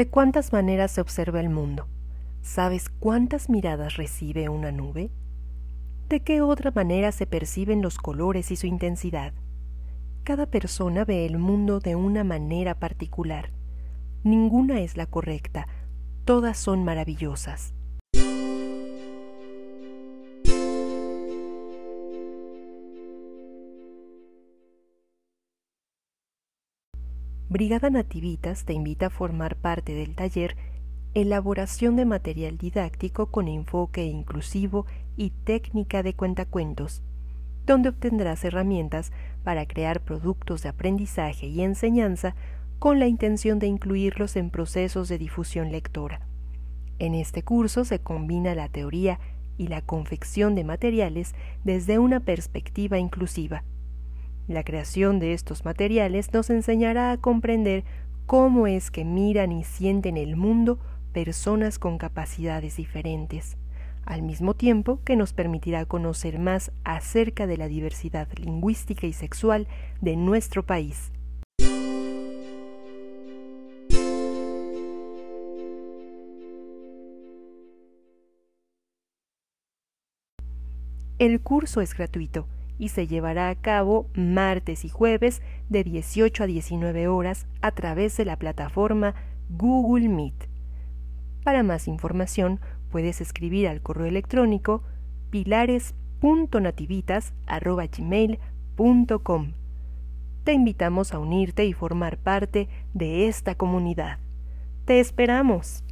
¿De cuántas maneras se observa el mundo? ¿Sabes cuántas miradas recibe una nube? ¿De qué otra manera se perciben los colores y su intensidad? Cada persona ve el mundo de una manera particular. Ninguna es la correcta, todas son maravillosas. Brigada Nativitas te invita a formar parte del taller Elaboración de material didáctico con enfoque inclusivo y técnica de cuentacuentos, donde obtendrás herramientas para crear productos de aprendizaje y enseñanza con la intención de incluirlos en procesos de difusión lectora. En este curso se combina la teoría y la confección de materiales desde una perspectiva inclusiva la creación de estos materiales nos enseñará a comprender cómo es que miran y sienten el mundo personas con capacidades diferentes, al mismo tiempo que nos permitirá conocer más acerca de la diversidad lingüística y sexual de nuestro país. El curso es gratuito y se llevará a cabo martes y jueves de 18 a 19 horas a través de la plataforma Google Meet. Para más información puedes escribir al correo electrónico pilares.nativitas.gmail.com. Te invitamos a unirte y formar parte de esta comunidad. ¡Te esperamos!